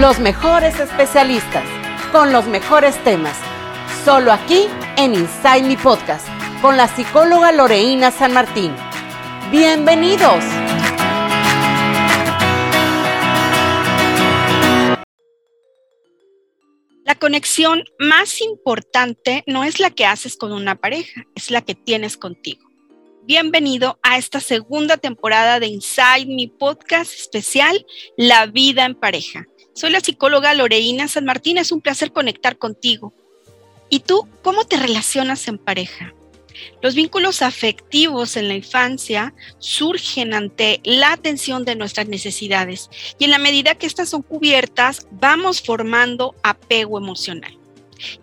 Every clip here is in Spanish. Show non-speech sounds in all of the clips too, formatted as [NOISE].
Los mejores especialistas, con los mejores temas. Solo aquí en Inside Me Podcast, con la psicóloga Loreína San Martín. Bienvenidos. La conexión más importante no es la que haces con una pareja, es la que tienes contigo. Bienvenido a esta segunda temporada de Inside Mi podcast especial La vida en pareja. Soy la psicóloga Loreína San Martín, es un placer conectar contigo. ¿Y tú cómo te relacionas en pareja? Los vínculos afectivos en la infancia surgen ante la atención de nuestras necesidades y en la medida que estas son cubiertas vamos formando apego emocional.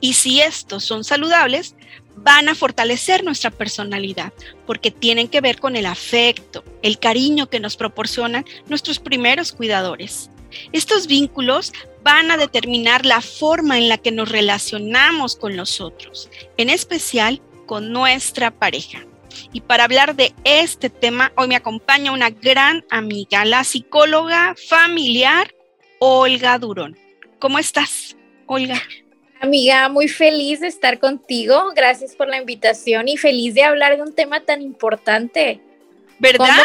Y si estos son saludables, van a fortalecer nuestra personalidad porque tienen que ver con el afecto, el cariño que nos proporcionan nuestros primeros cuidadores. Estos vínculos van a determinar la forma en la que nos relacionamos con los otros, en especial con nuestra pareja. Y para hablar de este tema, hoy me acompaña una gran amiga, la psicóloga familiar Olga Durón. ¿Cómo estás, Olga? Amiga, muy feliz de estar contigo. Gracias por la invitación y feliz de hablar de un tema tan importante. ¿Verdad?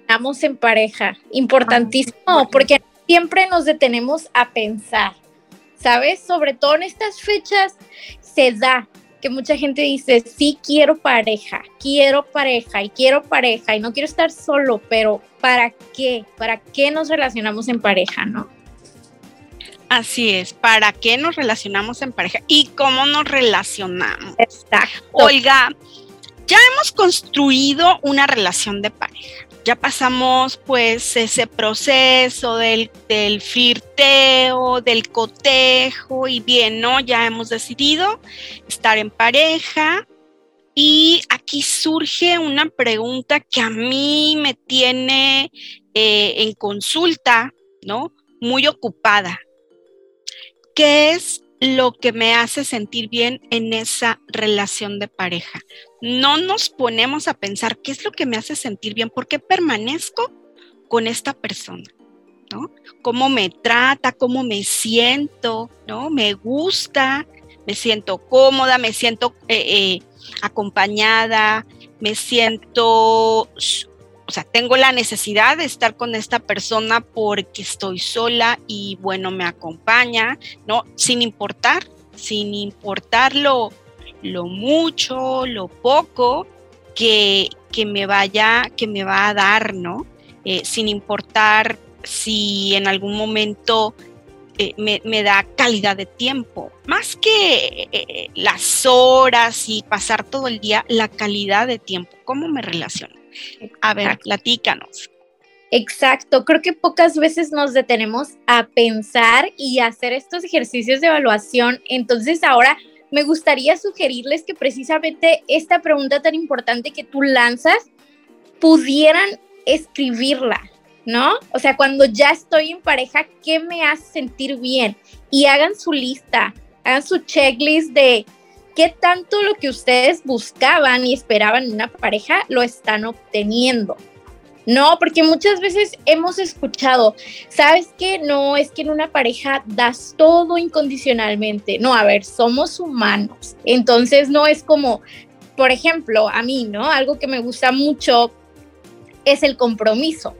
Estamos en pareja. Importantísimo, porque siempre nos detenemos a pensar. ¿Sabes? Sobre todo en estas fechas se da que mucha gente dice, sí quiero pareja, quiero pareja y quiero pareja y no quiero estar solo, pero ¿para qué? ¿Para qué nos relacionamos en pareja, no? Así es, ¿para qué nos relacionamos en pareja? ¿Y cómo nos relacionamos? Exacto. Olga, ya hemos construido una relación de pareja ya pasamos pues ese proceso del, del del cotejo y bien, ¿no? Ya hemos decidido estar en pareja y aquí surge una pregunta que a mí me tiene eh, en consulta, ¿no? Muy ocupada. ¿Qué es lo que me hace sentir bien en esa relación de pareja. No nos ponemos a pensar qué es lo que me hace sentir bien, por qué permanezco con esta persona, ¿no? Cómo me trata, cómo me siento, ¿no? Me gusta, me siento cómoda, me siento eh, eh, acompañada, me siento o sea, tengo la necesidad de estar con esta persona porque estoy sola y bueno, me acompaña, ¿no? Sin importar, sin importar lo, mucho, lo poco que, que, me vaya, que me va a dar, ¿no? Eh, sin importar si en algún momento eh, me, da calidad de tiempo. Más que eh, las horas y pasar todo el día, la calidad de tiempo, cómo me relaciono. A ver, platícanos. Exacto, creo que pocas veces nos detenemos a pensar y hacer estos ejercicios de evaluación. Entonces ahora me gustaría sugerirles que precisamente esta pregunta tan importante que tú lanzas pudieran escribirla, ¿no? O sea, cuando ya estoy en pareja, ¿qué me hace sentir bien? Y hagan su lista, hagan su checklist de qué tanto lo que ustedes buscaban y esperaban en una pareja lo están obteniendo. No, porque muchas veces hemos escuchado, ¿sabes qué? No, es que en una pareja das todo incondicionalmente. No, a ver, somos humanos. Entonces no es como, por ejemplo, a mí, ¿no? Algo que me gusta mucho es el compromiso.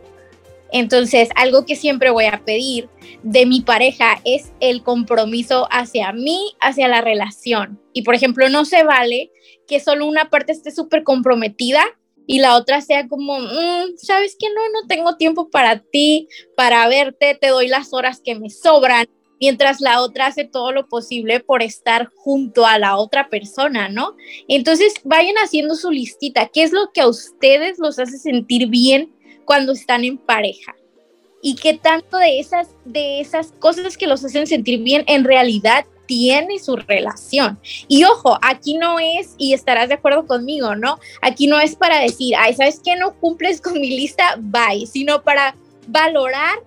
Entonces, algo que siempre voy a pedir de mi pareja es el compromiso hacia mí, hacia la relación. Y, por ejemplo, no se vale que solo una parte esté súper comprometida y la otra sea como, mm, sabes que no, no tengo tiempo para ti, para verte, te doy las horas que me sobran, mientras la otra hace todo lo posible por estar junto a la otra persona, ¿no? Entonces, vayan haciendo su listita, ¿qué es lo que a ustedes los hace sentir bien cuando están en pareja. Y qué tanto de esas, de esas cosas que los hacen sentir bien en realidad tiene su relación. Y ojo, aquí no es, y estarás de acuerdo conmigo, ¿no? Aquí no es para decir, ay, ¿sabes qué? No cumples con mi lista, bye, sino para valorar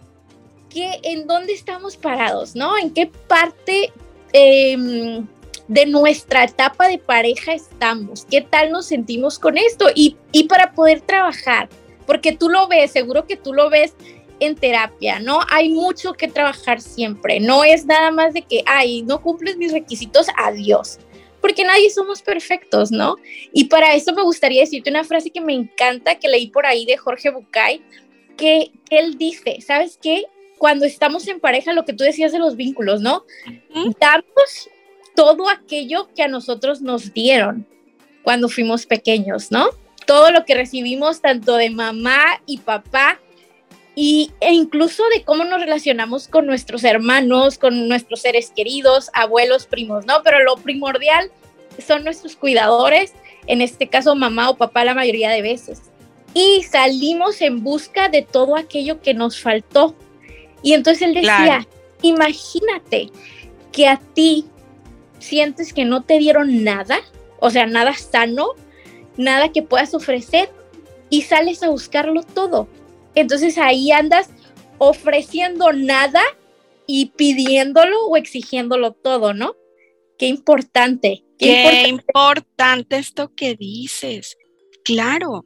que en dónde estamos parados, ¿no? En qué parte em, de nuestra etapa de pareja estamos, qué tal nos sentimos con esto y, y para poder trabajar porque tú lo ves, seguro que tú lo ves en terapia, ¿no? Hay mucho que trabajar siempre. No es nada más de que, ay, no cumples mis requisitos, adiós. Porque nadie somos perfectos, ¿no? Y para eso me gustaría decirte una frase que me encanta, que leí por ahí de Jorge Bucay, que, él dice, ¿sabes qué? Cuando estamos en pareja, lo que tú decías de los vínculos, ¿no? Damos todo aquello que a nosotros nos dieron cuando fuimos pequeños, ¿no? Todo lo que recibimos tanto de mamá y papá y, e incluso de cómo nos relacionamos con nuestros hermanos, con nuestros seres queridos, abuelos, primos, ¿no? Pero lo primordial son nuestros cuidadores, en este caso mamá o papá la mayoría de veces. Y salimos en busca de todo aquello que nos faltó. Y entonces él decía, imagínate que a ti sientes que no te dieron nada, o sea, nada sano, nada que puedas ofrecer, y sales a buscarlo todo entonces ahí andas ofreciendo nada y pidiéndolo o exigiéndolo todo, ¿no? Qué importante. Qué, importante. esto que dices. Claro,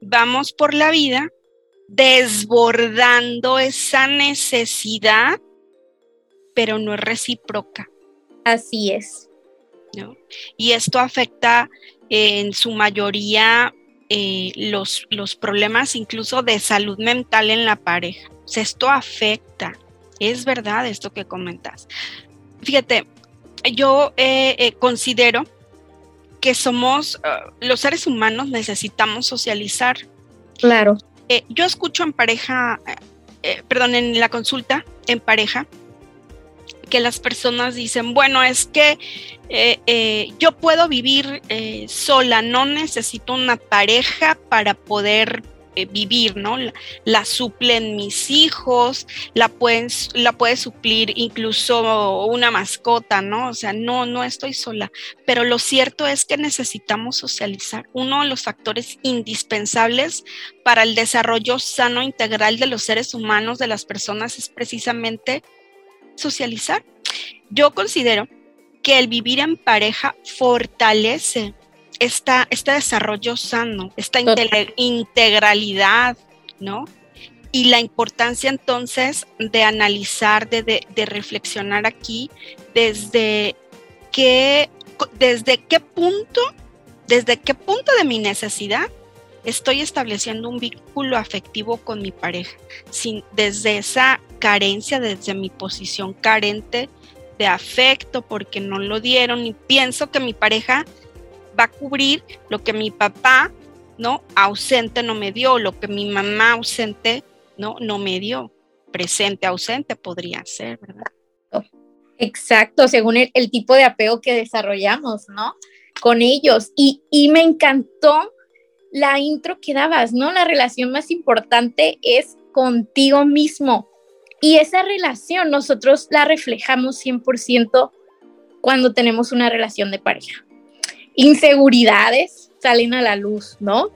vamos por la vida desbordando esa necesidad, pero no es recíproca. Así es. ¿no? Y esto afecta en su mayoría eh, los, los problemas incluso de salud mental en la pareja. esto afecta, es verdad esto que comentas. Fíjate, yo eh, eh, considero que somos, los seres humanos necesitamos socializar. Claro. yo escucho en pareja, perdón, en la consulta en pareja, que las personas dicen, bueno, es que eh, eh, yo puedo vivir eh, sola, no necesito una pareja para poder vivir, ¿no? La, suplen mis hijos, la, pueden, la puede suplir incluso una mascota, ¿no? O sea, no, no estoy sola. Pero lo cierto es que necesitamos socializar. Uno de los factores indispensables para el desarrollo sano integral de los seres humanos, de las personas, es precisamente socializar. Yo considero que el vivir en pareja fortalece esta, este desarrollo sano, esta integralidad, ¿no? Y la importancia entonces de analizar, de, de, reflexionar aquí desde qué, desde qué punto, desde qué punto de mi necesidad estoy estableciendo un vínculo afectivo con mi pareja, sin, desde esa carencia, desde mi posición carente de afecto porque no lo dieron y pienso que mi pareja va a cubrir lo que mi papá, ¿no? Ausente no me dio, lo que mi mamá ausente, ¿no? No me dio. Presente, ausente podría ser, ¿verdad? Exacto, según el, tipo de apego que desarrollamos, ¿no? Con ellos. Y, y me encantó la intro que dabas, ¿no? La relación más importante es contigo mismo. Y esa relación nosotros la reflejamos 100% cuando tenemos una relación de pareja. Inseguridades salen a la luz, ¿no?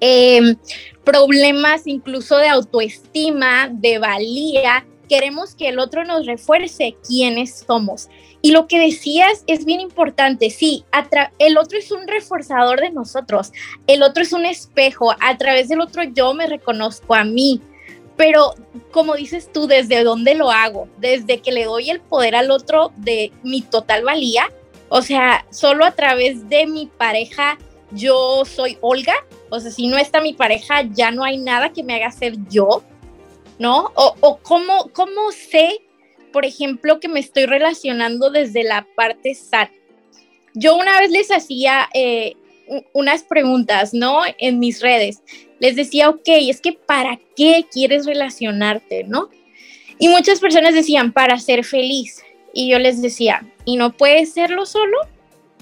Em, problemas incluso de autoestima, de valía. Queremos que el otro nos refuerce quiénes somos. Y lo que decías es bien importante. Sí, el otro es un reforzador de nosotros. El otro es un espejo. A través del otro yo me reconozco a mí pero como dices tú, ¿desde dónde lo hago? Desde que le doy el poder al otro de mi total valía, o sea, solo a través de mi pareja yo soy Olga, o sea, si no está mi pareja ya no hay nada que me haga ser yo, ¿no? O, o cómo, cómo sé, por ejemplo, que me estoy relacionando desde la parte sana. Yo una vez les hacía eh, unas preguntas, ¿no? En mis redes. Les decía, ok, es que ¿para qué quieres relacionarte, no? Y muchas personas decían, para ser feliz. Y yo les decía, ¿y no puedes serlo solo?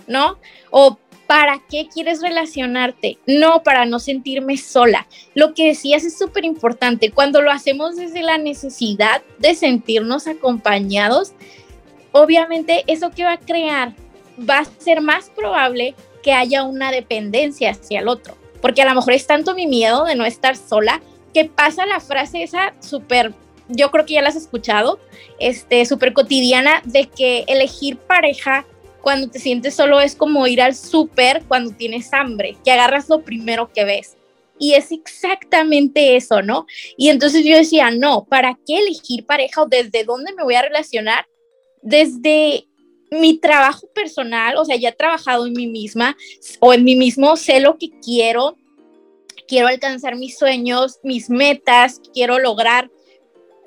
¿No? O ¿para qué quieres relacionarte? No, para no sentirme sola. Lo que decías es súper importante. Cuando lo hacemos desde la necesidad de sentirnos acompañados, obviamente eso que va a crear va a ser más probable que haya una dependencia hacia el otro. Porque a lo mejor es tanto mi miedo de no estar sola que pasa la frase esa súper, yo creo que ya la has escuchado, este, súper cotidiana de que elegir pareja cuando te sientes solo es como ir al súper cuando tienes hambre, que agarras lo primero que ves. y es exactamente eso, ¿no? Y entonces yo decía, no, ¿para qué elegir pareja o desde dónde me voy a relacionar? Desde mi trabajo personal, o sea, ya he trabajado en mí misma o en mí mismo, sé lo que quiero, quiero alcanzar mis sueños, mis metas, quiero lograr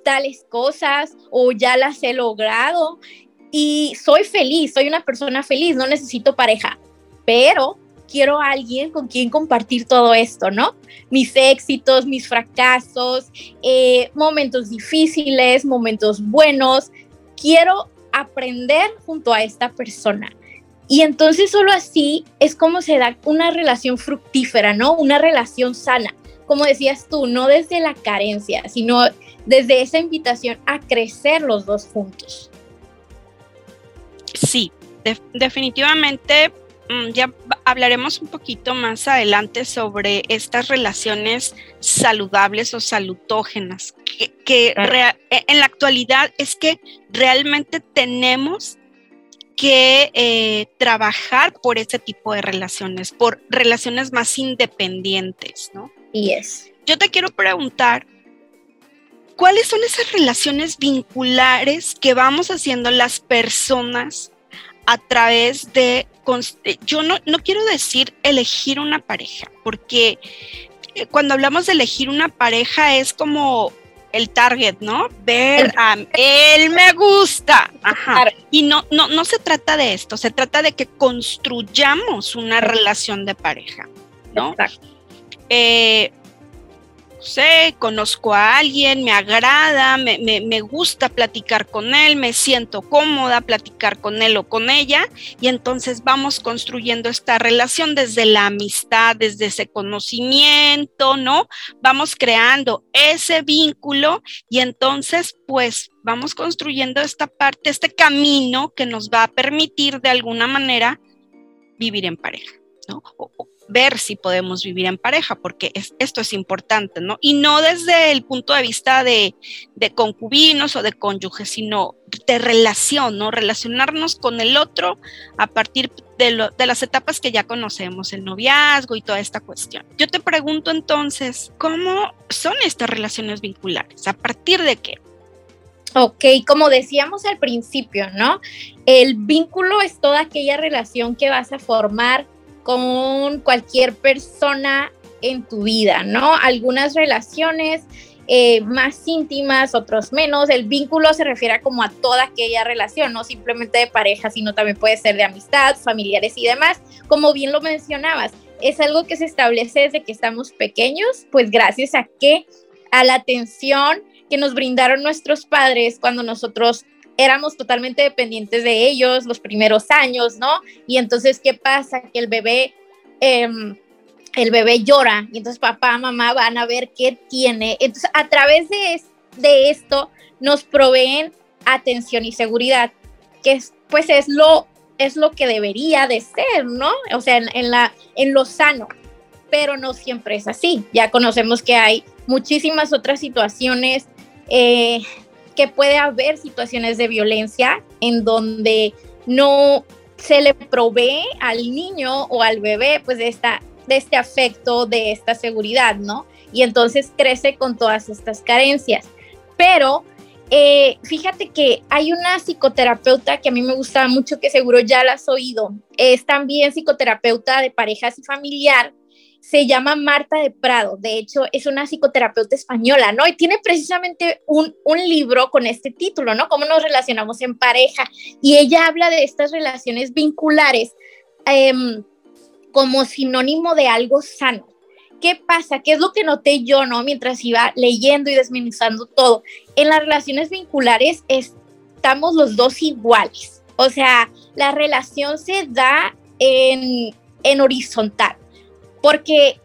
tales cosas o ya las he logrado y soy feliz, soy una persona feliz, no necesito pareja, pero quiero a alguien con quien compartir todo esto, ¿no? Mis éxitos, mis fracasos, eh, momentos difíciles, momentos buenos. Quiero aprender junto a esta persona. Y entonces solo así es como se da una relación fructífera, ¿no? Una relación sana. Como decías tú, no desde la carencia, sino desde esa invitación a crecer los dos juntos. Sí, definitivamente mm, ya hablaremos un poquito más adelante sobre estas relaciones saludables o salutógenas, que, e, en la actualidad es que realmente tenemos que eh, trabajar por ese tipo de relaciones, por relaciones más independientes, ¿no? Y es. Yo te quiero preguntar, ¿cuáles son esas relaciones vinculares que vamos haciendo las personas a través de, yo no, no quiero decir elegir una pareja, porque eh, cuando hablamos de elegir una pareja es como el target, ¿no? Ver a él me gusta. Ajá. Y no, no, no se trata de esto, se trata de que construyamos una relación de pareja, ¿no? Exacto. Eh, sé, conozco a alguien, me agrada, me, me, gusta platicar con él, me siento cómoda platicar con él o con ella, y entonces vamos construyendo esta relación desde la amistad, desde ese conocimiento, ¿no? Vamos creando ese vínculo y entonces pues vamos construyendo esta parte, este camino que nos va a permitir de alguna manera vivir en pareja, ¿no? Ver si podemos vivir en pareja, porque esto es importante, ¿no? Y no desde el punto de vista de, concubinos o de cónyuges, sino de relación, ¿no? Relacionarnos con el otro a partir de, de las etapas que ya conocemos, el noviazgo y toda esta cuestión. Yo te pregunto entonces, ¿cómo son estas relaciones vinculares? ¿A partir de qué? Ok, como decíamos al principio, ¿no? El vínculo es toda aquella relación que vas a formar con cualquier persona en tu vida, ¿no? Algunas relaciones eh, más íntimas, otros menos. El vínculo se refiere como a toda aquella relación, no simplemente de pareja, sino también puede ser de amistad, familiares y demás. Como bien lo mencionabas, es algo que se establece desde que estamos pequeños, pues gracias a que a la atención que nos brindaron nuestros padres cuando nosotros éramos totalmente dependientes de ellos los primeros años, ¿no? Y entonces, ¿qué pasa? Que el bebé, em, el bebé llora y entonces papá, mamá van a ver qué tiene. Entonces, a través de, de esto nos proveen atención y seguridad, que es, pues es lo, es lo que debería de ser, ¿no? O sea, en, la, en lo sano, pero no siempre es así. Ya conocemos que hay muchísimas otras situaciones eh, que puede haber situaciones de violencia en donde no se le provee al niño o al bebé pues de, esta, de este afecto, de esta seguridad, ¿no? Y entonces crece con todas estas carencias. Pero eh, fíjate que hay una psicoterapeuta que a mí me gusta mucho, que seguro ya la has oído. Es también psicoterapeuta de parejas y familiar se llama Marta de Prado. De hecho, es una psicoterapeuta española, ¿no? Y tiene precisamente un, libro con este título, ¿no? Cómo nos relacionamos en pareja. Y ella habla de estas relaciones vinculares em, como sinónimo de algo sano. ¿Qué pasa? ¿Qué es lo que noté yo, ¿no? Mientras iba leyendo y desmenuzando todo. En las relaciones vinculares estamos los dos iguales. O sea, la relación se da en, en horizontal porque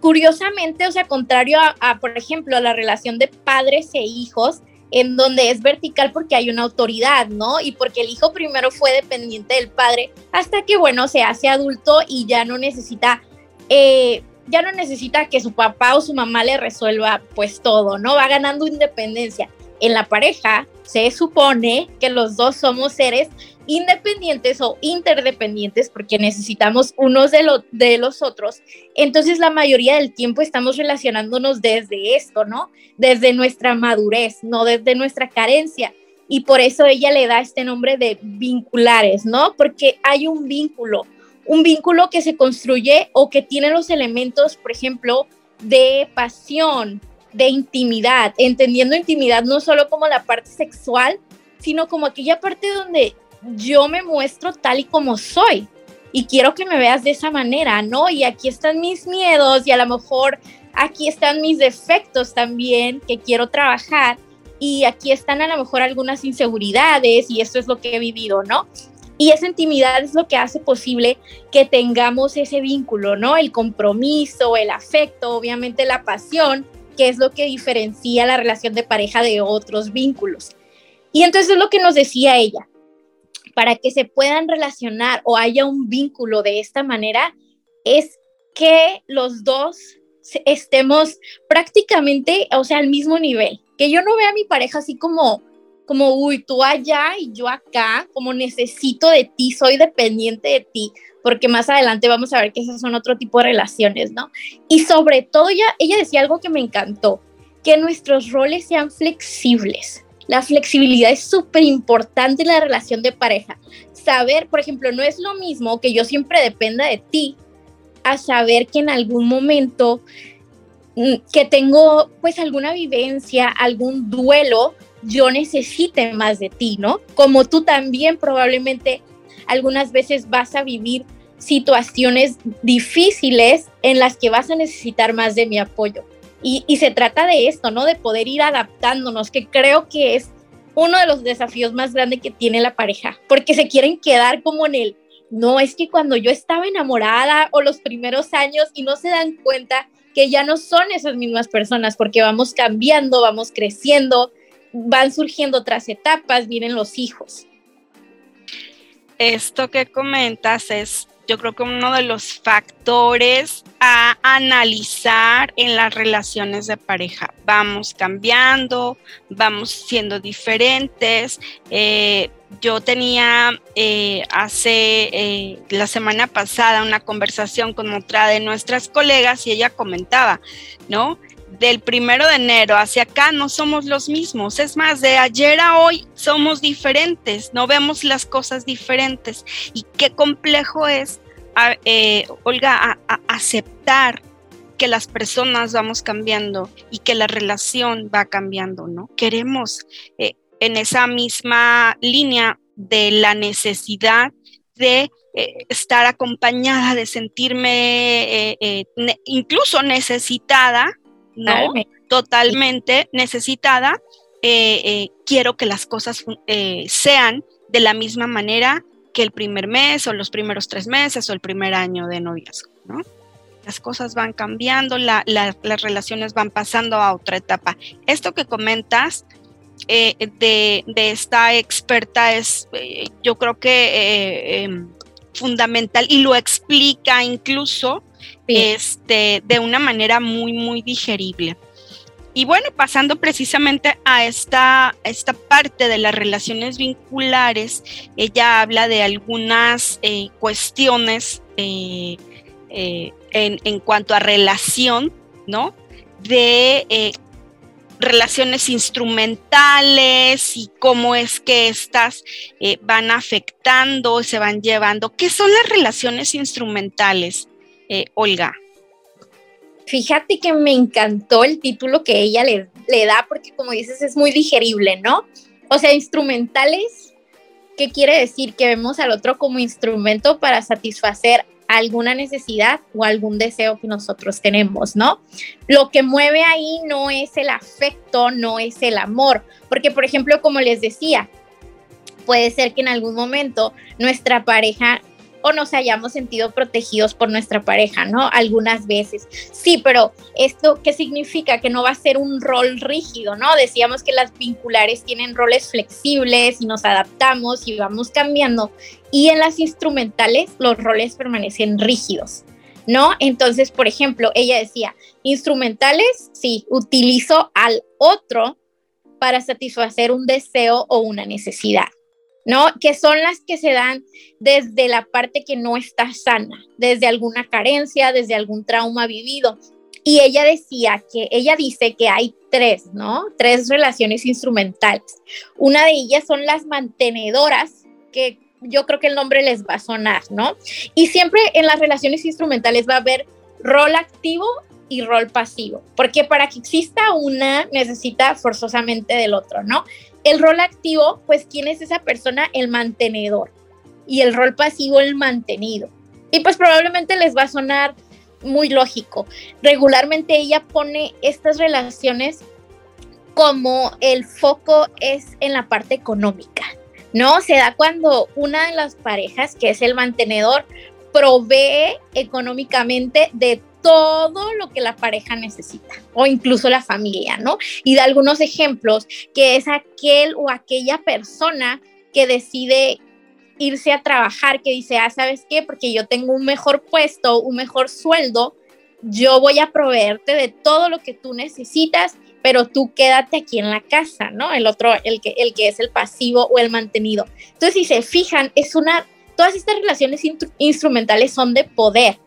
curiosamente, o sea, contrario a, por ejemplo, a la relación de padres e hijos, en donde es vertical porque hay una autoridad, ¿no? Y porque el hijo primero fue dependiente del padre hasta que, bueno, se hace adulto y ya no necesita, eh, ya no necesita que su papá o su mamá le resuelva pues todo, ¿no? Va ganando independencia. En la pareja se supone que los dos somos seres independientes o interdependientes, porque necesitamos unos de, de los otros, entonces la mayoría del tiempo estamos relacionándonos desde esto, ¿no? Desde nuestra madurez, no desde nuestra carencia. Y por eso ella le da este nombre de vinculares, ¿no? Porque hay un vínculo, un vínculo que se construye o que tiene los elementos, por ejemplo, de pasión, de intimidad, entendiendo intimidad no solo como la parte sexual, sino como aquella parte donde yo me muestro tal y como soy y quiero que me veas de esa manera, ¿no? Y aquí están mis miedos y a lo mejor aquí están mis defectos también que quiero trabajar y aquí están a lo mejor algunas inseguridades y esto es lo que he vivido, ¿no? Y esa intimidad es lo que hace posible que tengamos ese vínculo, ¿no? El compromiso, el afecto, obviamente la pasión, que es lo que diferencia la relación de pareja de otros vínculos. Y entonces es lo que nos decía ella, para que se puedan relacionar o haya un vínculo de esta manera, es que los dos estemos prácticamente, o sea, al mismo nivel, que yo no vea a mi pareja así como, como, uy, tú allá y yo acá, como necesito de ti, soy dependiente de ti, porque más adelante vamos a ver que esas son otro tipo de relaciones, ¿no? Y sobre todo, ella, ella decía algo que me encantó, que nuestros roles sean flexibles, la flexibilidad es súper importante en la relación de pareja. Saber, por ejemplo, no es lo mismo que yo siempre dependa de ti, a saber que en algún momento mm, que tengo pues alguna vivencia, algún duelo, yo necesite más de ti, ¿no? Como tú también probablemente algunas veces vas a vivir situaciones difíciles en las que vas a necesitar más de mi apoyo. Y, se trata de esto, ¿no? De poder ir adaptándonos, que creo que es uno de los desafíos más grandes que tiene la pareja, porque se quieren quedar como en el, no, es que cuando yo estaba enamorada o los primeros años y no se dan cuenta que ya no son esas mismas personas, porque vamos cambiando, vamos creciendo, van surgiendo otras etapas, vienen los hijos. Esto que comentas es yo creo que uno de los factores a analizar en las relaciones de pareja. Vamos cambiando, vamos siendo diferentes. Eh, yo tenía eh, hace eh, la semana pasada una conversación con otra de nuestras colegas y ella comentaba, ¿no? Del primero de enero hacia acá no somos los mismos. Es más, de ayer a hoy somos diferentes, no vemos las cosas diferentes. Y qué complejo es, eh, Olga, aceptar que las personas vamos cambiando y que la relación va cambiando, ¿no? Queremos eh, en esa misma línea de la necesidad de eh, estar acompañada, de sentirme incluso necesitada, ¿no? Totalmente necesitada. Eh, eh, quiero que las cosas eh, sean de la misma manera que el primer mes o los primeros tres meses o el primer año de noviazgo, ¿no? Las cosas van cambiando, las relaciones van pasando a otra etapa. Esto que comentas de, esta experta es, yo creo que fundamental y lo explica incluso este, de una manera muy, muy digerible. Y bueno, pasando precisamente a esta, esta parte de las relaciones vinculares, ella habla de algunas eh, cuestiones eh, eh, en, en, cuanto a relación, ¿no? De relaciones instrumentales y cómo es que estas van afectando, se van llevando. ¿Qué son las relaciones instrumentales? Eh, Olga? Fíjate que me encantó el título que ella le, le da porque como dices es muy digerible, ¿no? O sea, instrumentales, ¿qué quiere decir? Que vemos al otro como instrumento para satisfacer alguna necesidad o algún deseo que nosotros tenemos, ¿no? Lo que mueve ahí no es el afecto, no es el amor, porque por ejemplo, como les decía, puede ser que en algún momento nuestra pareja o nos hayamos sentido protegidos por nuestra pareja, ¿no? Algunas veces. Sí, pero esto qué significa? Que no va a ser un rol rígido, ¿no? Decíamos que las vinculares tienen roles flexibles y nos adaptamos y vamos cambiando. Y en las instrumentales los roles permanecen rígidos. ¿No? Entonces, por ejemplo, ella decía, instrumentales, sí, utilizo al otro para satisfacer un deseo o una necesidad. ¿No? Que son las que se dan desde la parte que no está sana, desde alguna carencia, desde algún trauma vivido. Y ella decía que, ella dice que hay tres, ¿no? Tres relaciones instrumentales. Una de ellas son las mantenedoras, que yo creo que el nombre les va a sonar, ¿no? Y siempre en las relaciones instrumentales va a haber rol activo y rol pasivo, porque para que exista una necesita forzosamente del otro, ¿no? El rol activo, pues, ¿quién es esa persona? El mantenedor. Y el rol pasivo, el mantenido. Y pues probablemente les va a sonar muy lógico. Regularmente ella pone estas relaciones como el foco es en la parte económica, ¿no? Se da cuando una de las parejas, que es el mantenedor, provee económicamente de todo lo que la pareja necesita o incluso la familia, ¿no? Y da algunos ejemplos que es aquel o aquella persona que decide irse a trabajar, que dice, ah, ¿sabes qué? Porque yo tengo un mejor puesto, un mejor sueldo, yo voy a proveerte de todo lo que tú necesitas, pero tú quédate aquí en la casa, ¿no? El otro, el que, el que es el pasivo o el mantenido. Entonces, si se fijan, es una, todas estas relaciones instrumentales son de poder,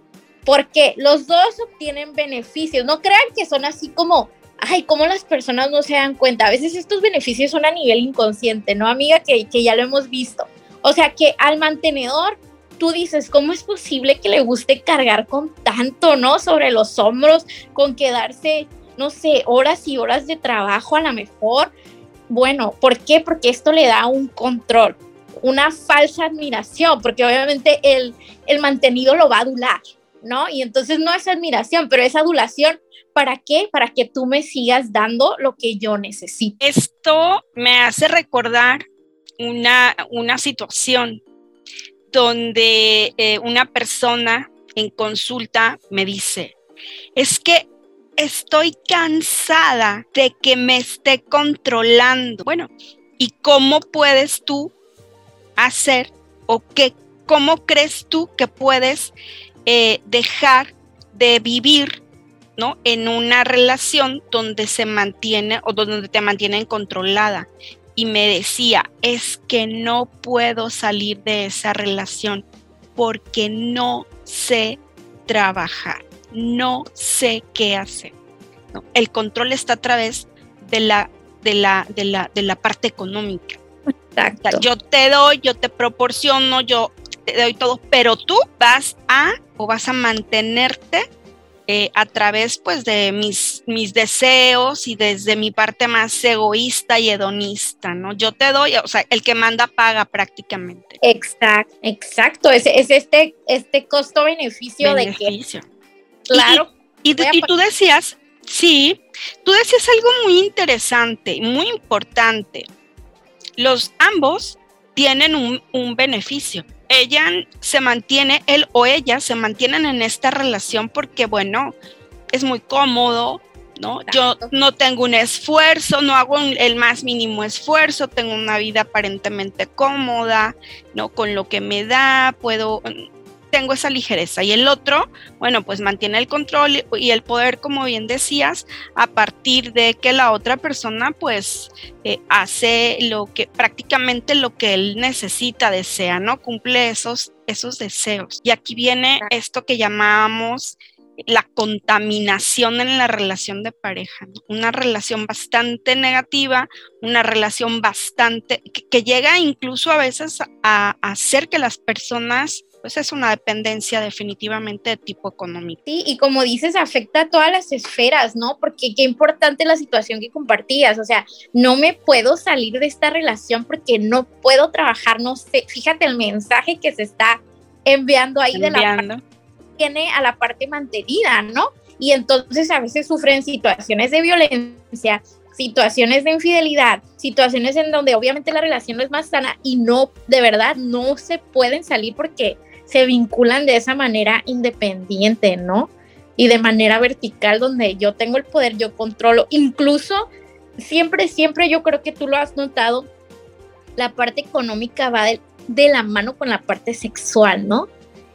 porque los dos obtienen beneficios. No crean que son así como, ay, como las personas no se dan cuenta. A veces estos beneficios son a nivel inconsciente, ¿no, amiga? Que, que ya lo hemos visto. O sea que al mantenedor, tú dices, ¿cómo es posible que le guste cargar con tanto, ¿no? Sobre los hombros, con quedarse, no sé, horas y horas de trabajo a lo mejor. Bueno, ¿por qué? Porque esto le da un control, una falsa admiración, porque obviamente el, el mantenido lo va a adular, ¿no? Y entonces no es admiración, pero es adulación. ¿Para qué? Para que tú me sigas dando lo que yo necesito. Esto me hace recordar una, una situación donde eh, una persona en consulta me dice, es que estoy cansada de que me esté controlando. Bueno, ¿y cómo puedes tú hacer o qué, cómo crees tú que puedes eh, dejar de vivir ¿no? en una relación donde se mantiene o donde te mantienen controlada? y me decía, es que no puedo salir de esa relación porque no sé trabajar, no sé qué hacer. El control está a través de la, de la, de la, de la parte económica. yo te doy, yo te proporciono, yo te doy todo, pero tú vas a o vas a mantenerte eh, a través pues de mis, mis deseos y desde mi parte más egoísta y hedonista, ¿no? Yo te doy, o sea, el que manda paga prácticamente. Exacto, exacto, es, es este, este costo-beneficio de que... Claro. Y, y, tú decías, sí, tú decías algo muy interesante, muy importante. Los ambos tienen un, un beneficio ella se mantiene, él o ella se mantienen en esta relación porque, bueno, es muy cómodo, ¿no? Yo no tengo un esfuerzo, no hago el más mínimo esfuerzo, tengo una vida aparentemente cómoda, ¿no? Con lo que me da, puedo, tengo esa ligereza. Y el otro, bueno, pues mantiene el control y el poder, como bien decías, a partir de que la otra persona pues eh, hace lo que prácticamente lo que él necesita, desea, ¿no? Cumple esos, esos deseos. Y aquí viene esto que llamamos la contaminación en la relación de pareja, una relación bastante negativa, una relación bastante que, llega incluso a veces a hacer que las personas pues es una dependencia definitivamente de tipo económico. Sí, y como dices, afecta a todas las esferas, ¿no? Porque qué importante la situación que compartías, o sea, no me puedo salir de esta relación porque no puedo trabajar, no sé, fíjate el mensaje que se está enviando ahí de la parte, tiene a la parte mantenida, ¿no? Y entonces a veces sufren situaciones de violencia, situaciones de infidelidad, situaciones en donde obviamente la relación no es más sana y no, de verdad, no se pueden salir porque se vinculan de esa manera independiente, ¿no? Y de manera vertical, donde yo tengo el poder, yo controlo. Incluso, siempre, siempre yo creo que tú lo has notado, la parte económica va de, la mano con la parte sexual, ¿no?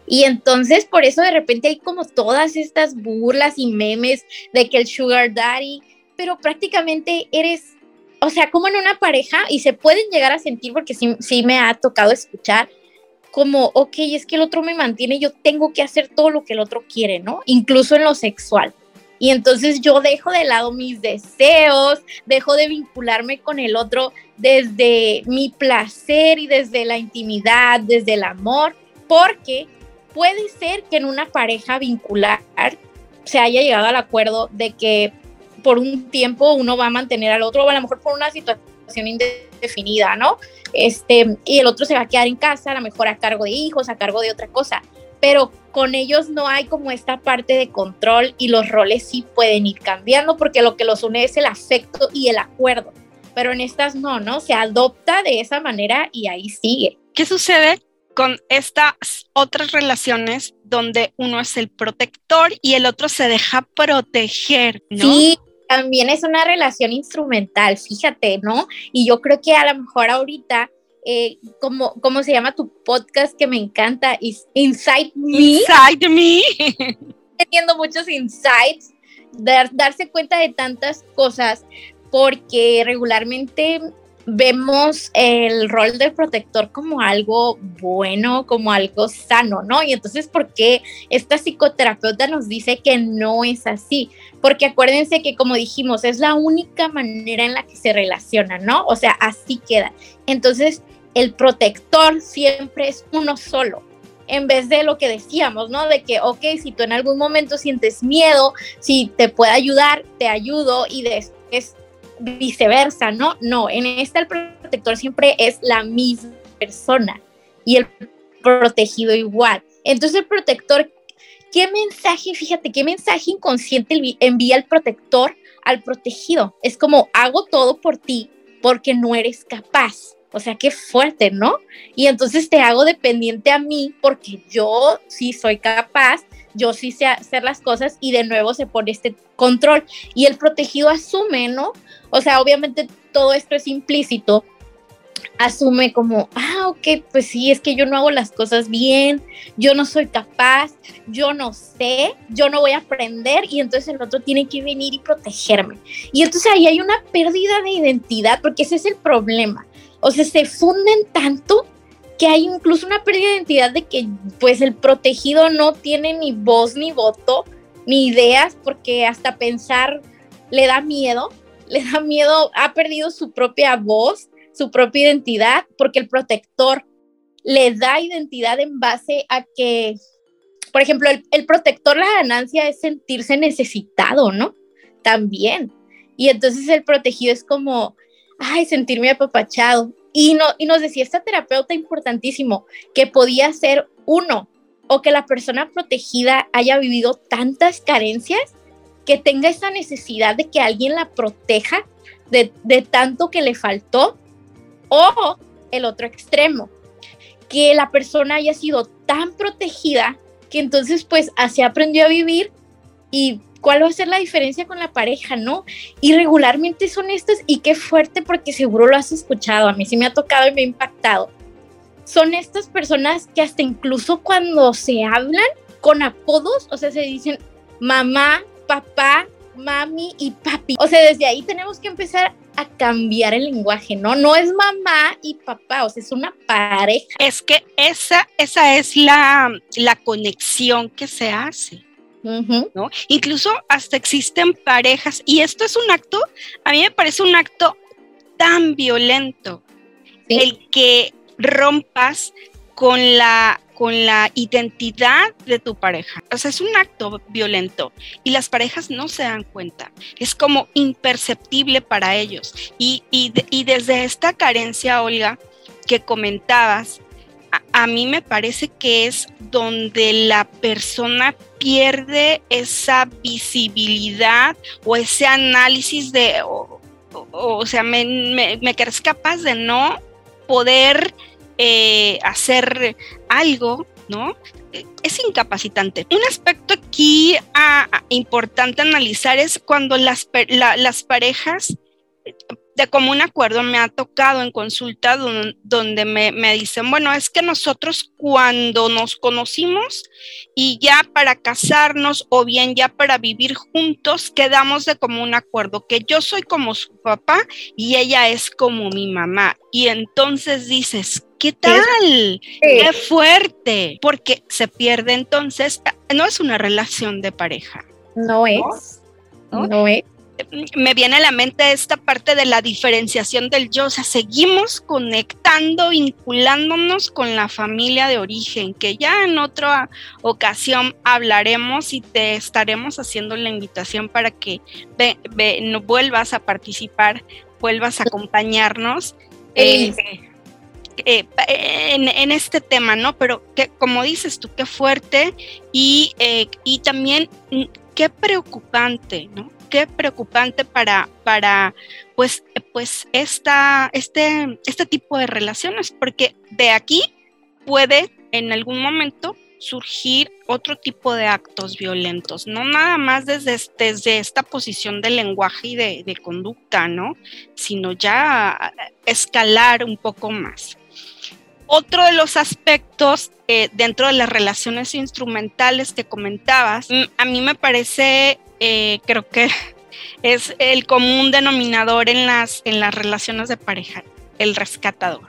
Y entonces por eso de repente hay como todas estas burlas y memes de que el sugar daddy, pero prácticamente eres o sea, como en una pareja y se pueden llegar a sentir porque sí, sí me ha tocado escuchar como, ok, es que el otro me mantiene, yo tengo que hacer todo lo que el otro quiere, ¿no? Incluso en lo sexual. Y entonces yo dejo de lado mis deseos, dejo de vincularme con el otro desde mi placer y desde la intimidad, desde el amor, porque puede ser que en una pareja vincular se haya llegado al acuerdo de que por un tiempo uno va a mantener al otro, o a lo mejor por una situación indefinida, ¿no? Este, y el otro se va a quedar en casa, a lo mejor a cargo de hijos, a cargo de otra cosa pero con ellos no hay como esta parte de control y los roles sí pueden ir cambiando porque lo que los une es el afecto y el acuerdo, pero en estas no, ¿no? Se adopta de esa manera y ahí sigue. ¿Qué sucede con estas otras relaciones donde uno es el protector y el otro se deja proteger, ¿no? Sí, también es una relación instrumental, fíjate, ¿no? Y yo creo que a lo mejor ahorita eh, como, ¿cómo se llama tu podcast que me encanta? Inside Me. Inside Me. [LAUGHS] Teniendo muchos insights, darse cuenta de tantas cosas, porque regularmente vemos el rol del protector como algo bueno, como algo sano, ¿no? Y entonces, ¿por qué esta psicoterapeuta nos dice que no es así? Porque acuérdense que, como dijimos, es la única manera en la que se relaciona, ¿no? O sea, así queda. Entonces, el protector siempre es uno solo, en vez de lo que decíamos, ¿no? De que, ok, si tú en algún momento sientes miedo, si te puede ayudar, te ayudo y después viceversa, ¿no? No, en esta el protector siempre es la misma persona y el protegido igual. Entonces el protector, ¿qué mensaje, fíjate, qué mensaje inconsciente envía el protector al protegido? Es como, hago todo por ti porque no eres capaz. O sea, qué fuerte, ¿no? Y entonces te hago dependiente a mí porque yo sí soy capaz, yo sí sé hacer las cosas y de nuevo se pone este control. Y el protegido asume, ¿no? O sea, obviamente todo esto es implícito, asume como, ah, ok, pues sí, es que yo no hago las cosas bien, yo no soy capaz, yo no sé, yo no voy a aprender y entonces el otro tiene que venir y protegerme. Y entonces ahí hay una pérdida de identidad porque ese es el problema. O sea, se funden tanto que hay incluso una pérdida de identidad de que pues el protegido no tiene ni voz ni voto ni ideas porque hasta pensar le da miedo, le da miedo, ha perdido su propia voz, su propia identidad porque el protector le da identidad en base a que, por ejemplo, el, protector, la ganancia es sentirse necesitado, ¿no? También. Y entonces el protegido es como, ay, sentirme apapachado. Y, no, y nos decía esta terapeuta importantísimo que podía ser uno o que la persona protegida haya vivido tantas carencias que tenga esa necesidad de que alguien la proteja de, de tanto que le faltó o el otro extremo, que la persona haya sido tan protegida que entonces pues así aprendió a vivir y cuál va a ser la diferencia con la pareja, ¿no? Y regularmente son estas, y qué fuerte porque seguro lo has escuchado, a mí sí me ha tocado y me ha impactado. Son estas personas que hasta incluso cuando se hablan con apodos, o sea, se dicen mamá, papá, mami y papi. O sea, desde ahí tenemos que empezar a cambiar el lenguaje, ¿no? No es mamá y papá, o sea, es una pareja. Es que esa, esa es la, la conexión que se hace. ¿No? Incluso hasta existen parejas, y esto es un acto, a mí me parece un acto tan violento, el que rompas con la, con la identidad de tu pareja. O sea, es un acto violento y las parejas no se dan cuenta. Es como imperceptible para ellos. Y, y desde esta carencia, Olga, que comentabas, a, mí me parece que es donde la persona pierde esa visibilidad o ese análisis de, o, sea, me, me, crees capaz de no poder eh, hacer algo, ¿no? Es incapacitante. Un aspecto aquí importante analizar es cuando las parejas de común acuerdo me ha tocado en consulta donde, me, me, dicen, bueno, es que nosotros cuando nos conocimos y ya para casarnos o bien ya para vivir juntos, quedamos de común acuerdo que yo soy como su papá y ella es como mi mamá. Y entonces dices, ¿qué tal? ¡Qué fuerte! Porque se pierde entonces, no es una relación de pareja. No es. no es me viene a la mente esta parte de la diferenciación del yo, o sea, seguimos conectando, vinculándonos con la familia de origen, que ya en otra ocasión hablaremos y te estaremos haciendo la invitación para que no vuelvas a participar, vuelvas a acompañarnos. Eh, eh, en, este tema, ¿no? Pero que, como dices tú, qué fuerte y, eh, y también mm, qué preocupante, ¿no? Qué preocupante para, para pues, pues esta, este, este tipo de relaciones, porque de aquí puede en algún momento surgir otro tipo de actos violentos, no nada más desde, desde esta posición de lenguaje y de, conducta, ¿no? Sino ya escalar un poco más. Otro de los aspectos eh, dentro de las relaciones instrumentales que comentabas, mm, a mí me parece eh, creo que [LAUGHS] es el común denominador en las, en las relaciones de pareja, el rescatador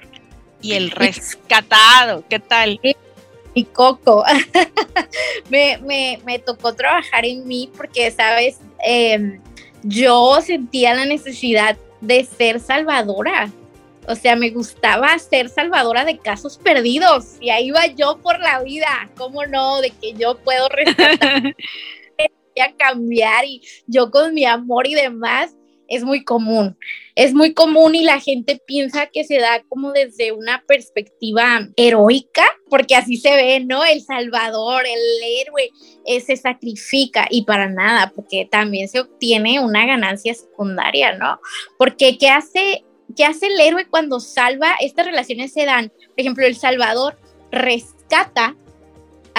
y el [LAUGHS] rescatado. ¿Qué tal? Mi coco. [LAUGHS] me, tocó trabajar en mí porque, sabes, em, yo sentía la necesidad de ser salvadora. O sea, me gustaba ser salvadora de casos perdidos y ahí va yo por la vida. ¿Cómo no? De que yo puedo rescatar a cambiar y yo con mi amor y demás, es muy común. Es muy común y la gente piensa que se da como desde una perspectiva heroica, porque así se ve, ¿no? El salvador, el héroe, eh, se sacrifica y para nada, porque también se obtiene una ganancia secundaria, ¿no? Porque ¿qué hace, qué hace el héroe cuando salva? Estas relaciones se dan, por ejemplo, el salvador rescata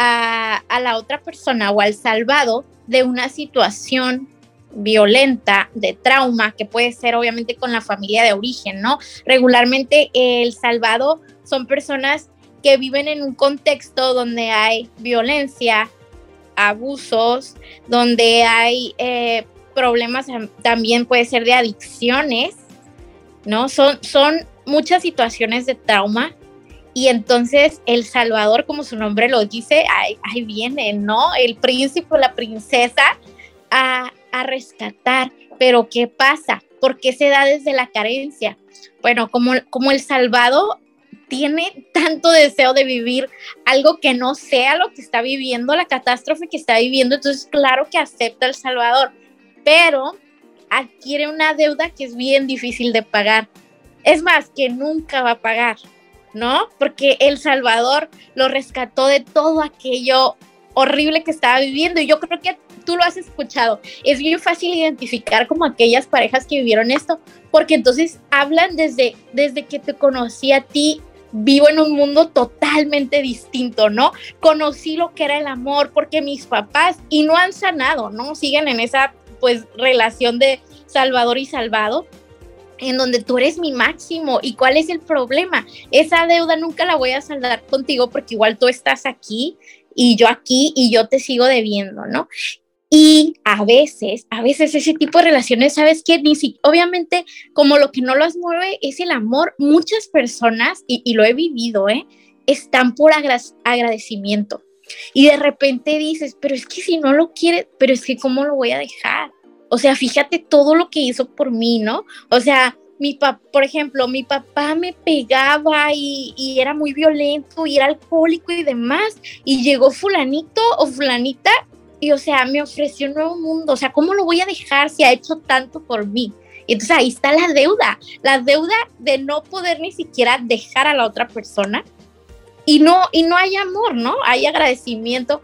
a, la otra persona o al salvado de una situación violenta, de trauma, que puede ser obviamente con la familia de origen, ¿no? Regularmente El Salvador son personas que viven en un contexto donde hay violencia, abusos, donde hay eh, problemas también puede ser de adicciones, ¿no? Son, son muchas situaciones de trauma y entonces El Salvador, como su nombre lo dice, ahí, viene, ¿no? El príncipe o la princesa a, rescatar. Pero ¿qué pasa? ¿Por qué se da desde la carencia? Bueno, como, como El Salvador tiene tanto deseo de vivir algo que no sea lo que está viviendo, la catástrofe que está viviendo, entonces claro que acepta El Salvador, pero adquiere una deuda que es bien difícil de pagar. Es más, que nunca va a pagar. ¿No? Porque El Salvador lo rescató de todo aquello horrible que estaba viviendo y yo creo que tú lo has escuchado. Es bien fácil identificar como aquellas parejas que vivieron esto, porque entonces hablan desde, desde que te conocí a ti, vivo en un mundo totalmente distinto, ¿no? Conocí lo que era el amor porque mis papás y no han sanado, ¿no? Siguen en esa pues relación de salvador y salvado, en donde tú eres mi máximo. ¿Y cuál es el problema? Esa deuda nunca la voy a saldar contigo porque igual tú estás aquí y yo aquí y yo te sigo debiendo, ¿no? Y a veces, a veces ese tipo de relaciones, ¿sabes qué? obviamente, como lo que no las mueve es el amor, muchas personas, y, lo he vivido, ¿eh? Están por agradecimiento. Y de repente dices, pero es que si no lo quiere, pero es que ¿cómo lo voy a dejar? O sea, fíjate todo lo que hizo por mí, ¿no? O sea, mi papá, por ejemplo, mi papá me pegaba y, y, era muy violento y era alcohólico y demás. Y llegó fulanito o fulanita y, o sea, me ofreció un nuevo mundo. O sea, ¿cómo lo voy a dejar si ha hecho tanto por mí? Entonces ahí está la deuda, la deuda de no poder ni siquiera dejar a la otra persona y no, y no hay amor, ¿no? Hay agradecimiento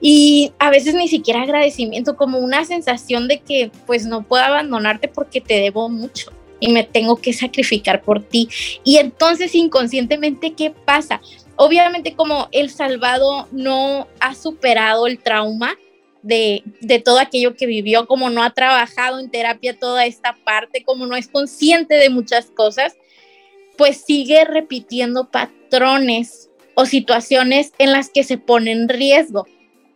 y a veces ni siquiera agradecimiento, como una sensación de que pues no puedo abandonarte porque te debo mucho y me tengo que sacrificar por ti. Y entonces inconscientemente, ¿qué pasa? Obviamente como el salvado no ha superado el trauma, de, de, todo aquello que vivió, como no ha trabajado en terapia toda esta parte, como no es consciente de muchas cosas, pues sigue repitiendo patrones o situaciones en las que se pone en riesgo,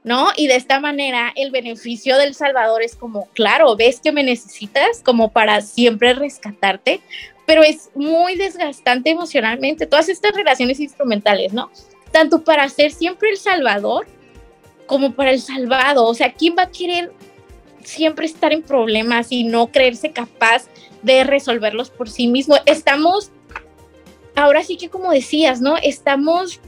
¿no? Y de esta manera el beneficio del Salvador es como, claro, ves que me necesitas como para siempre rescatarte, pero es muy desgastante emocionalmente, todas estas relaciones instrumentales, ¿no? Tanto para ser siempre el Salvador como para el salvado. O sea, ¿quién va a querer siempre estar en problemas y no creerse capaz de resolverlos por sí mismo? Estamos, ahora sí que como decías, ¿no? Estamos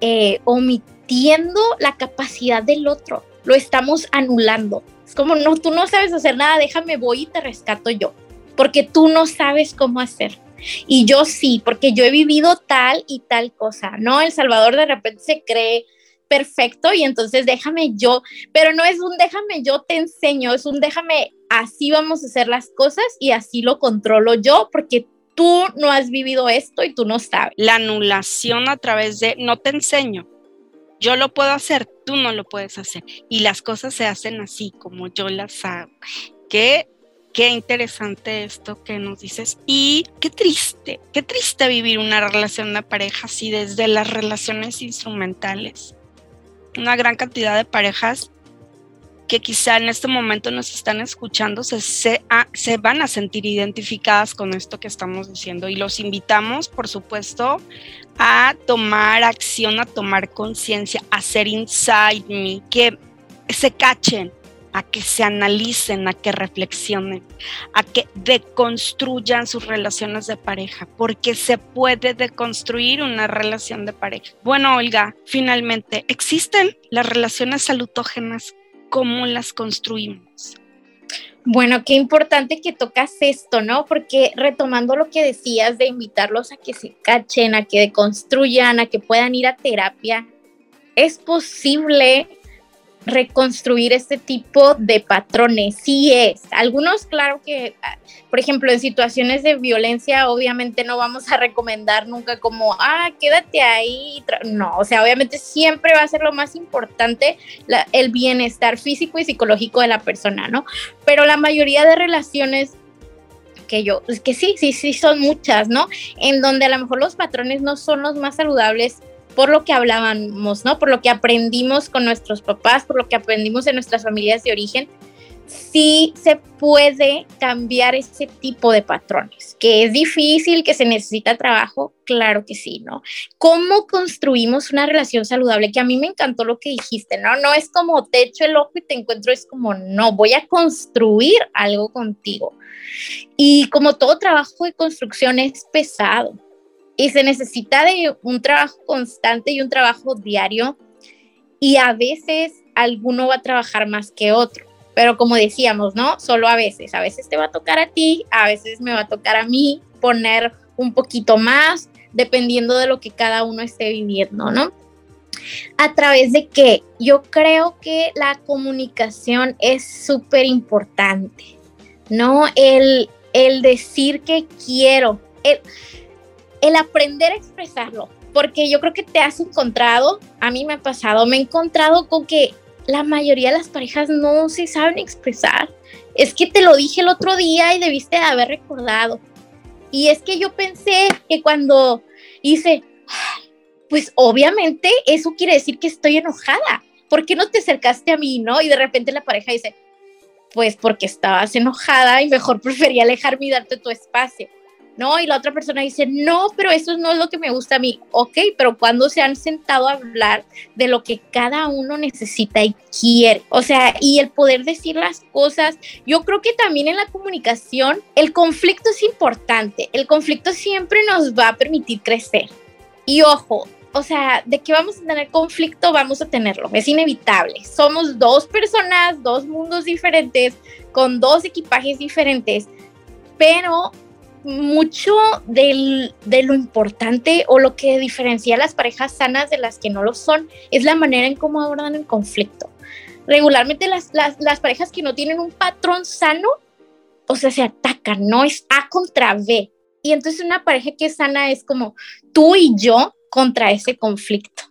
eh, omitiendo la capacidad del otro, lo estamos anulando. Es como, no, tú no sabes hacer nada, déjame, voy y te rescato yo, porque tú no sabes cómo hacer. Y yo sí, porque yo he vivido tal y tal cosa, ¿no? El Salvador de repente se cree perfecto y entonces déjame yo, pero no es un déjame yo te enseño, es un déjame así vamos a hacer las cosas y así lo controlo yo porque tú no has vivido esto y tú no sabes. La anulación a través de no te enseño. Yo lo puedo hacer, tú no lo puedes hacer. Y las cosas se hacen así como yo las hago. Qué, qué interesante esto que nos dices. Y qué triste, qué triste vivir una relación de pareja así desde las relaciones instrumentales una gran cantidad de parejas que quizá en este momento nos están escuchando se, se, van a sentir identificadas con esto que estamos diciendo y los invitamos, por supuesto, a tomar acción, a tomar conciencia, a hacer inside me, que se cachen, a que se analicen, a que reflexionen, a que deconstruyan sus relaciones de pareja, porque se puede deconstruir una relación de pareja. Bueno, Olga, finalmente, ¿existen las relaciones salutógenas? ¿Cómo las construimos? Bueno, qué importante que tocas esto, ¿no? Porque retomando lo que decías de invitarlos a que se cachen, a que deconstruyan, a que puedan ir a terapia, es posible reconstruir este tipo de patrones. Sí es. Algunos, claro que, ah, por ejemplo, en situaciones de violencia, obviamente no vamos a recomendar nunca como, ah, quédate ahí. No, o sea, obviamente siempre va a ser lo más importante el bienestar físico y psicológico de la persona, ¿no? Pero la mayoría de relaciones que yo, es que sí, sí, sí, son muchas, ¿no? En donde a lo mejor los patrones no son los más saludables por lo que hablábamos, ¿no? Por lo que aprendimos con nuestros papás, por lo que aprendimos en nuestras familias de origen, sí se puede cambiar ese tipo de patrones, que es difícil, que se necesita trabajo, claro que sí, ¿no? ¿Cómo construimos una relación saludable? Que a mí me encantó lo que dijiste, ¿no? No es como te echo el ojo y te encuentro, es como, no, voy a construir algo contigo. Y como todo trabajo de construcción es pesado, y se necesita de un trabajo constante y un trabajo diario y a veces alguno va a trabajar más que otro. Pero como decíamos, ¿no? Solo a veces. A veces te va a tocar a ti, a veces me va a tocar a mí poner un poquito más, dependiendo de lo que cada uno esté viviendo, ¿no? A través de que yo creo que la comunicación es súper importante, ¿no? El, el decir que quiero. El aprender a expresarlo, porque yo creo que te has encontrado, a mí me ha pasado, me he encontrado con que la mayoría de las parejas no se saben expresar. Es que te lo dije el otro día y debiste de haber recordado. Y es que yo pensé que cuando hice, pues obviamente eso quiere decir que estoy enojada. ¿Por qué no te acercaste a mí, no? Y de repente la pareja dice, pues porque estabas enojada y mejor [LAUGHS] prefería alejarme y darte tu espacio. ¿No? Y la otra persona dice, no, pero eso no es lo que me gusta a mí. Ok, pero cuando se han sentado a hablar de lo que cada uno necesita y quiere. O sea, y el poder decir las cosas, yo creo que también en la comunicación el conflicto es importante. El conflicto siempre nos va a permitir crecer. Y ojo, o sea, de que vamos a tener conflicto, vamos a tenerlo, es inevitable. Somos dos personas, dos mundos diferentes, con dos equipajes diferentes, pero mucho de lo importante o lo que diferencia a las parejas sanas de las que no lo son es la manera en cómo abordan el conflicto. Regularmente las, las, parejas que no tienen un patrón sano, o sea, se atacan, no es A contra B. Y entonces una pareja que es sana es como tú y yo contra ese conflicto,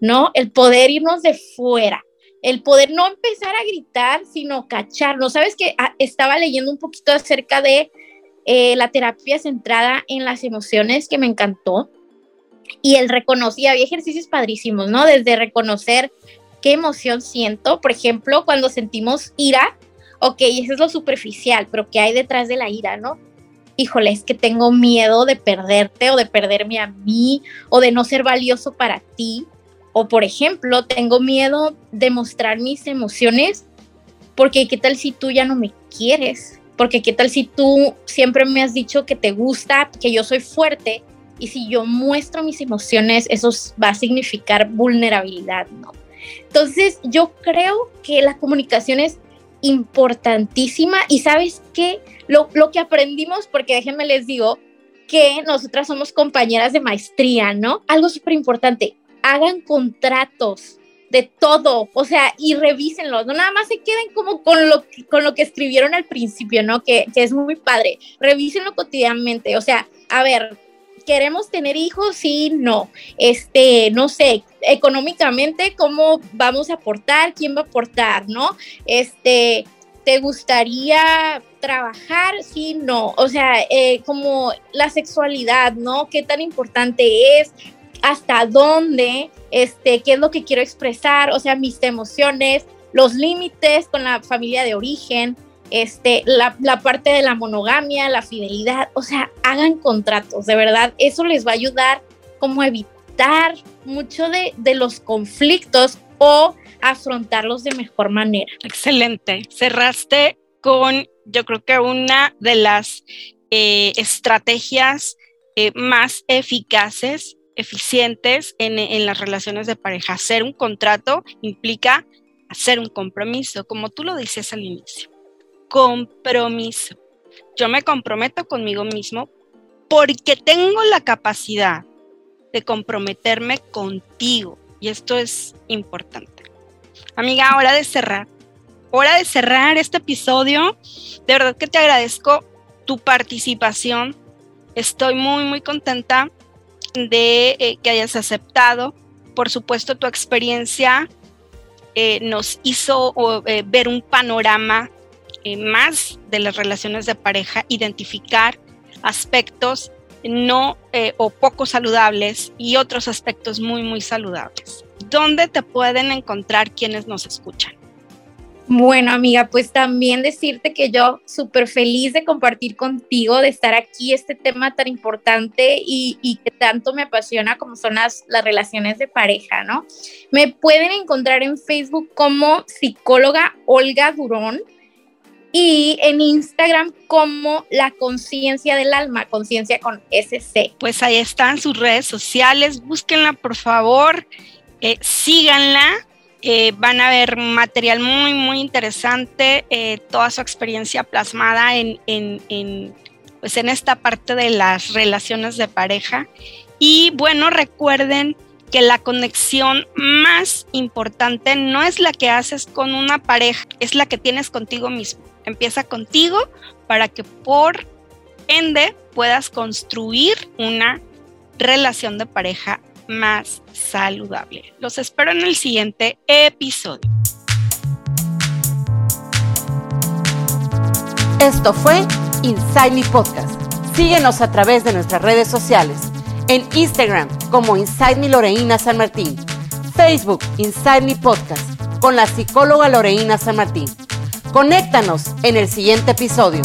¿no? El poder irnos de fuera el poder no empezar a gritar, sino cachar. ¿No sabes que ah, estaba leyendo un poquito acerca de eh, la terapia centrada en las emociones que me encantó? Y él reconocía, había ejercicios padrísimos, ¿no? Desde reconocer qué emoción siento, por ejemplo, cuando sentimos ira, ok, eso es lo superficial, pero ¿qué hay detrás de la ira, no? Híjole, es que tengo miedo de perderte o de perderme a mí o de no ser valioso para ti. O por ejemplo, tengo miedo de mostrar mis emociones porque qué tal si tú ya no me quieres, porque qué tal si tú siempre me has dicho que te gusta, que yo soy fuerte y si yo muestro mis emociones, eso va a significar vulnerabilidad, ¿no? Entonces, yo creo que la comunicación es importantísima y sabes qué, lo, lo que aprendimos, porque déjenme les digo que nosotras somos compañeras de maestría, ¿no? Algo súper importante, hagan contratos de todo, o sea, y revísenlos, no nada más se queden como con lo, con lo que escribieron al principio, ¿no? Que, que es muy padre, revísenlo cotidianamente, o sea, a ver, queremos tener hijos, sí, no. Este, no sé, económicamente, ¿cómo vamos a aportar? ¿Quién va a aportar? ¿No? Este, ¿te gustaría trabajar? Sí, no. O sea, eh, como la sexualidad, ¿no? ¿Qué tan importante es? ¿Hasta dónde? Este, ¿qué es lo que quiero expresar? O sea, mis emociones, los límites con la familia de origen, este, la, parte de la monogamia, la fidelidad, o sea, hagan contratos, de verdad, eso les va a ayudar como a evitar mucho de, los conflictos o afrontarlos de mejor manera. Excelente, cerraste con, yo creo que una de las eh, estrategias eh, más eficaces, eficientes en, en las relaciones de pareja. Hacer un contrato implica hacer un compromiso, como tú lo dices al inicio compromiso. Yo me comprometo conmigo mismo porque tengo la capacidad de comprometerme contigo. Y esto es importante. Amiga, hora de cerrar. Hora de cerrar este episodio. De verdad que te agradezco tu participación. Estoy muy, muy contenta de eh, que hayas aceptado. Por supuesto, tu experiencia eh, nos hizo eh, ver un panorama más de las relaciones de pareja, identificar aspectos no o poco saludables y otros aspectos muy, muy saludables. ¿Dónde te pueden encontrar quienes nos escuchan? Bueno, amiga, pues también decirte que yo súper feliz de compartir contigo, de estar aquí, este tema tan importante y, que tanto me apasiona como son las, las relaciones de pareja, ¿no? Me pueden encontrar en Facebook como psicóloga Olga Durón y en Instagram como la conciencia del alma, conciencia con SC. Pues ahí están sus redes sociales, búsquenla por favor, eh, síganla. Eh, van a ver material muy, muy interesante, eh, toda su experiencia plasmada en, en, pues en esta parte de las relaciones de pareja. Y bueno, recuerden que la conexión más importante no es la que haces con una pareja, es la que tienes contigo mismo. Empieza contigo para que por ende puedas construir una relación de pareja más saludable. Los espero en el siguiente episodio. Esto fue Me Podcast. Síguenos a través de nuestras redes sociales. En Instagram como Inside Me Loreína San Martín. Facebook Inside Me Podcast con la psicóloga Loreína San Martín. Conéctanos en el siguiente episodio.